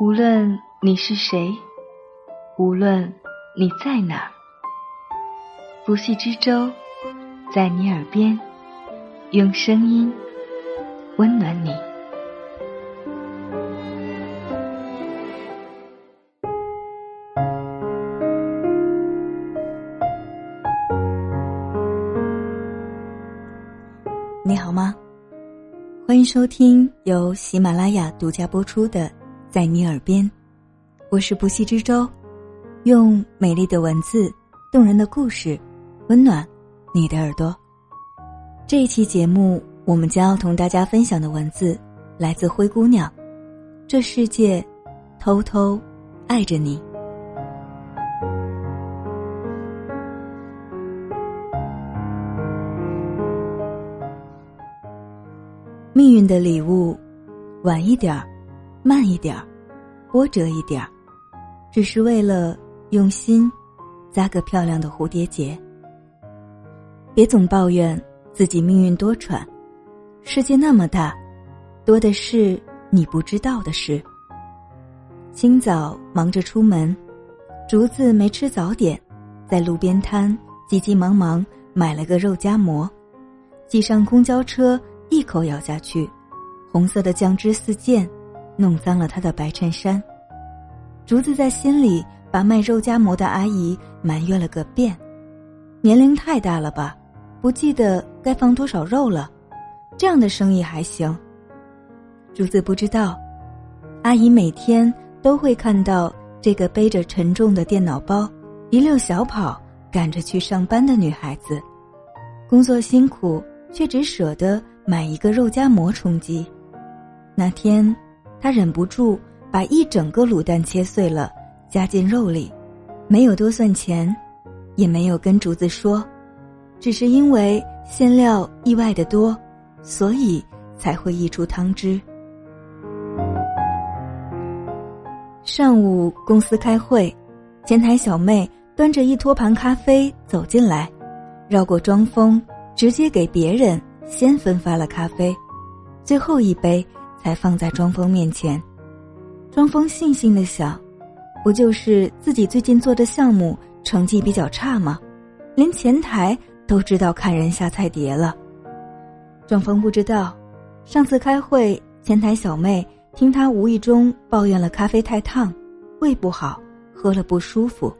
无论你是谁，无论你在哪，不系之舟在你耳边，用声音温暖你。你好吗？欢迎收听由喜马拉雅独家播出的《在你耳边》，我是不息之舟，用美丽的文字、动人的故事，温暖你的耳朵。这一期节目，我们将要同大家分享的文字来自灰姑娘。这世界，偷偷爱着你。命运的礼物，晚一点儿，慢一点儿，波折一点儿，只是为了用心扎个漂亮的蝴蝶结。别总抱怨自己命运多舛，世界那么大，多的是你不知道的事。清早忙着出门，竹子没吃早点，在路边摊急急忙忙买了个肉夹馍，挤上公交车。一口咬下去，红色的酱汁四溅，弄脏了他的白衬衫。竹子在心里把卖肉夹馍的阿姨埋怨了个遍，年龄太大了吧，不记得该放多少肉了，这样的生意还行。竹子不知道，阿姨每天都会看到这个背着沉重的电脑包，一溜小跑赶着去上班的女孩子，工作辛苦，却只舍得。买一个肉夹馍充饥。那天，他忍不住把一整个卤蛋切碎了，加进肉里，没有多算钱，也没有跟竹子说，只是因为馅料意外的多，所以才会溢出汤汁。上午公司开会，前台小妹端着一托盘咖啡走进来，绕过庄峰，直接给别人。先分发了咖啡，最后一杯才放在庄峰面前。庄峰悻悻的想：“不就是自己最近做的项目成绩比较差吗？连前台都知道看人下菜碟了。”庄枫不知道，上次开会，前台小妹听他无意中抱怨了咖啡太烫，胃不好，喝了不舒服，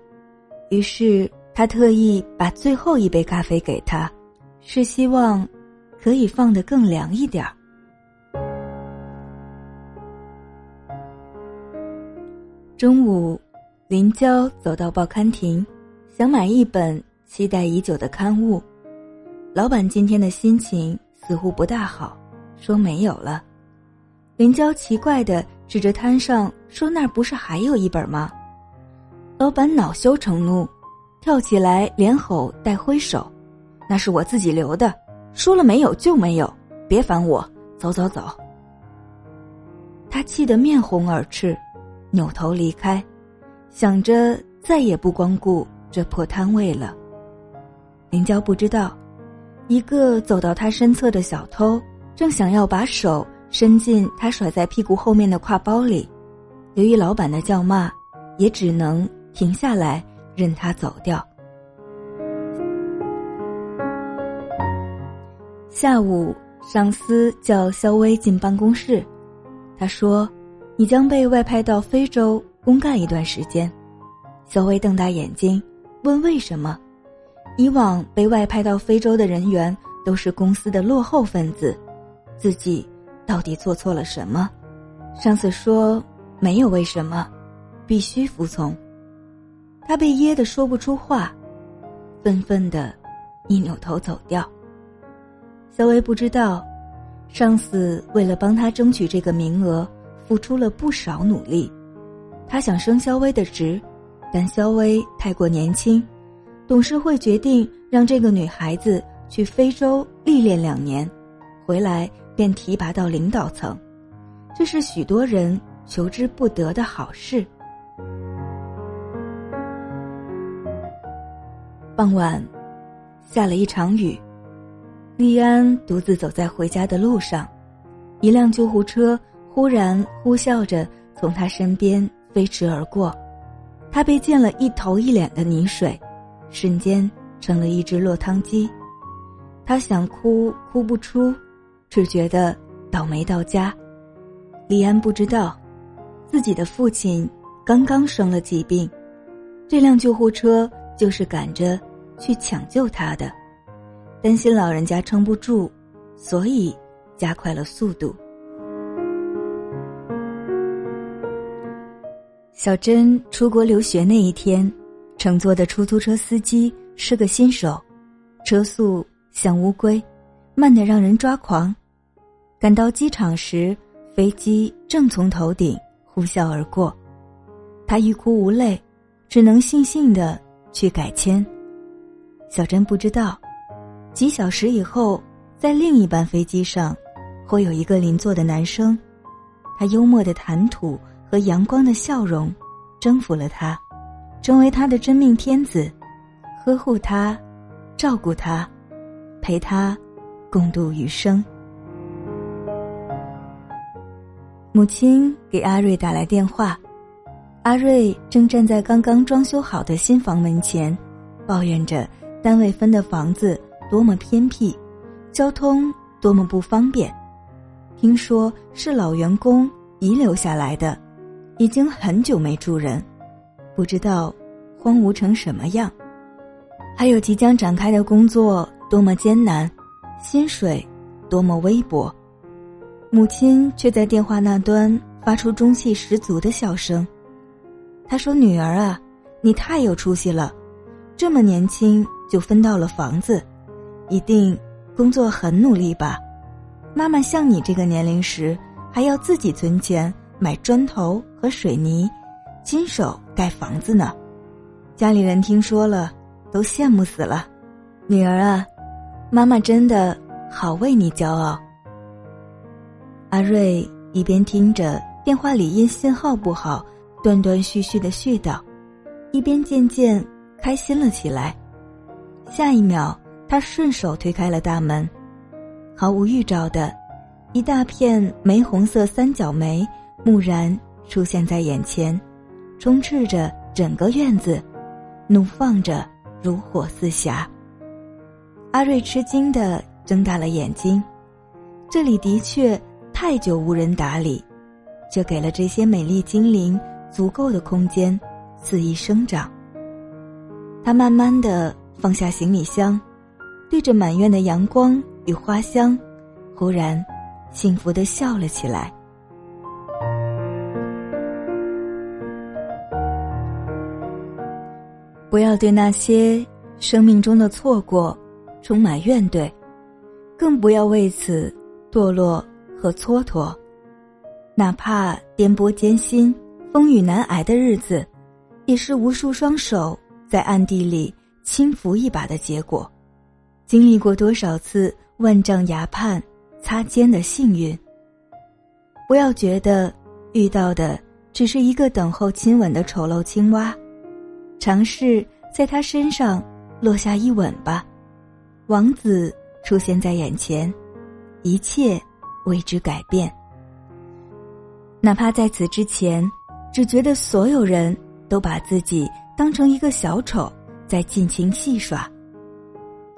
于是他特意把最后一杯咖啡给他，是希望。可以放得更凉一点儿。中午，林娇走到报刊亭，想买一本期待已久的刊物。老板今天的心情似乎不大好，说没有了。林娇奇怪的指着摊上说：“那儿不是还有一本吗？”老板恼羞成怒，跳起来连吼带挥手：“那是我自己留的。”说了没有就没有，别烦我，走走走。他气得面红耳赤，扭头离开，想着再也不光顾这破摊位了。林娇不知道，一个走到他身侧的小偷正想要把手伸进他甩在屁股后面的挎包里，由于老板的叫骂，也只能停下来任他走掉。下午，上司叫肖薇进办公室，他说：“你将被外派到非洲公干一段时间。”小薇瞪大眼睛，问：“为什么？”以往被外派到非洲的人员都是公司的落后分子，自己到底做错了什么？上司说：“没有为什么，必须服从。”他被噎得说不出话，愤愤的一扭头走掉。小薇不知道，上司为了帮他争取这个名额，付出了不少努力。他想升肖薇的职，但肖薇太过年轻，董事会决定让这个女孩子去非洲历练两年，回来便提拔到领导层，这是许多人求之不得的好事。傍晚，下了一场雨。莉安独自走在回家的路上，一辆救护车忽然呼啸着从他身边飞驰而过，他被溅了一头一脸的泥水，瞬间成了一只落汤鸡。他想哭哭不出，只觉得倒霉到家。李安不知道，自己的父亲刚刚生了疾病，这辆救护车就是赶着去抢救他的，担心老人家撑不住，所以加快了速度。小珍出国留学那一天，乘坐的出租车司机是个新手，车速像乌龟，慢得让人抓狂。赶到机场时，飞机正从头顶呼啸而过，他欲哭无泪，只能悻悻的去改签。小珍不知道，几小时以后，在另一班飞机上，会有一个邻座的男生，他幽默的谈吐。和阳光的笑容，征服了他，成为他的真命天子，呵护他，照顾他，陪他共度余生。母亲给阿瑞打来电话，阿瑞正站在刚刚装修好的新房门前，抱怨着单位分的房子多么偏僻，交通多么不方便，听说是老员工遗留下来的。已经很久没住人，不知道荒芜成什么样。还有即将展开的工作多么艰难，薪水多么微薄。母亲却在电话那端发出中气十足的笑声。她说：“女儿啊，你太有出息了，这么年轻就分到了房子，一定工作很努力吧？妈妈像你这个年龄时，还要自己存钱。”买砖头和水泥，亲手盖房子呢。家里人听说了，都羡慕死了。女儿啊，妈妈真的好为你骄傲。阿瑞一边听着电话里因信号不好断断续续的絮叨，一边渐渐开心了起来。下一秒，他顺手推开了大门，毫无预兆的，一大片玫红色三角梅。蓦然出现在眼前，充斥着整个院子，怒放着如火似霞。阿瑞吃惊的睁大了眼睛，这里的确太久无人打理，就给了这些美丽精灵足够的空间肆意生长。他慢慢的放下行李箱，对着满院的阳光与花香，忽然幸福的笑了起来。不要对那些生命中的错过充满怨怼，更不要为此堕落和蹉跎。哪怕颠簸艰辛、风雨难挨的日子，也是无数双手在暗地里轻扶一把的结果。经历过多少次万丈崖畔擦肩的幸运？不要觉得遇到的只是一个等候亲吻的丑陋青蛙。尝试在他身上落下一吻吧，王子出现在眼前，一切为之改变。哪怕在此之前，只觉得所有人都把自己当成一个小丑，在尽情戏耍。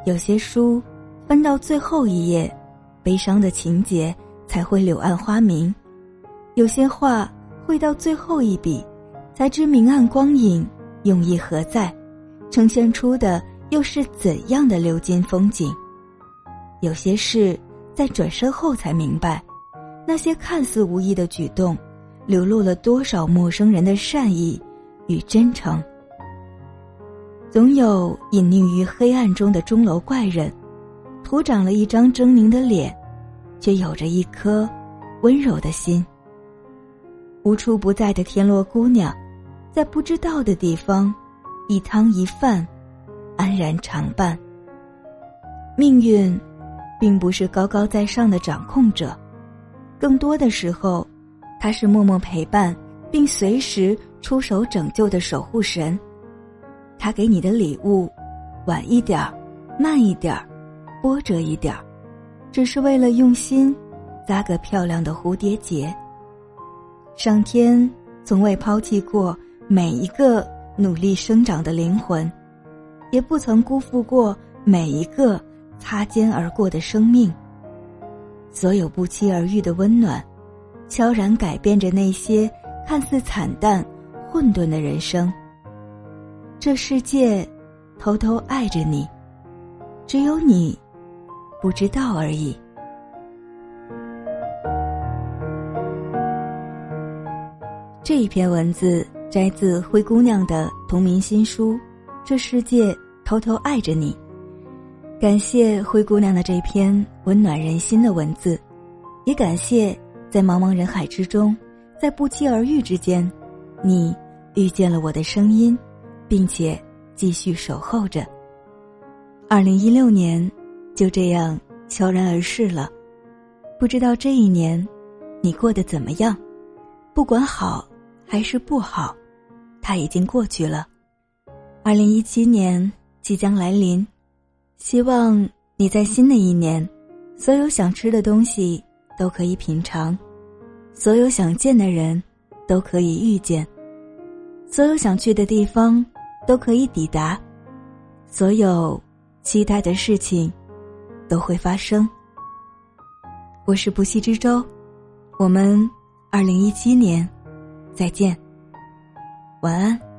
有些书翻到最后一页，悲伤的情节才会柳暗花明；有些画绘到最后一笔，才知明暗光影。用意何在？呈现出的又是怎样的流金风景？有些事在转身后才明白，那些看似无意的举动，流露了多少陌生人的善意与真诚。总有隐匿于黑暗中的钟楼怪人，徒长了一张狰狞的脸，却有着一颗温柔的心。无处不在的天落姑娘。在不知道的地方，一汤一饭，安然常伴。命运，并不是高高在上的掌控者，更多的时候，他是默默陪伴并随时出手拯救的守护神。他给你的礼物，晚一点儿，慢一点儿，波折一点儿，只是为了用心扎个漂亮的蝴蝶结。上天从未抛弃过每一个努力生长的灵魂，也不曾辜负过每一个擦肩而过的生命。所有不期而遇的温暖，悄然改变着那些看似惨淡、混沌的人生。这世界偷偷爱着你，只有你不知道而已。这一篇文字摘自灰姑娘的同名新书《这世界偷偷爱着你》。感谢灰姑娘的这篇温暖人心的文字，也感谢在茫茫人海之中，在不期而遇之间，你遇见了我的声音，并且继续守候着。二零一六年就这样悄然而逝了，不知道这一年你过得怎么样？不管好还是不好，它已经过去了。二零一七年即将来临。希望你在新的一年，所有想吃的东西都可以品尝，所有想见的人都可以遇见，所有想去的地方都可以抵达，所有期待的事情都会发生。我是不息之舟，我们二零一七年再见，晚安。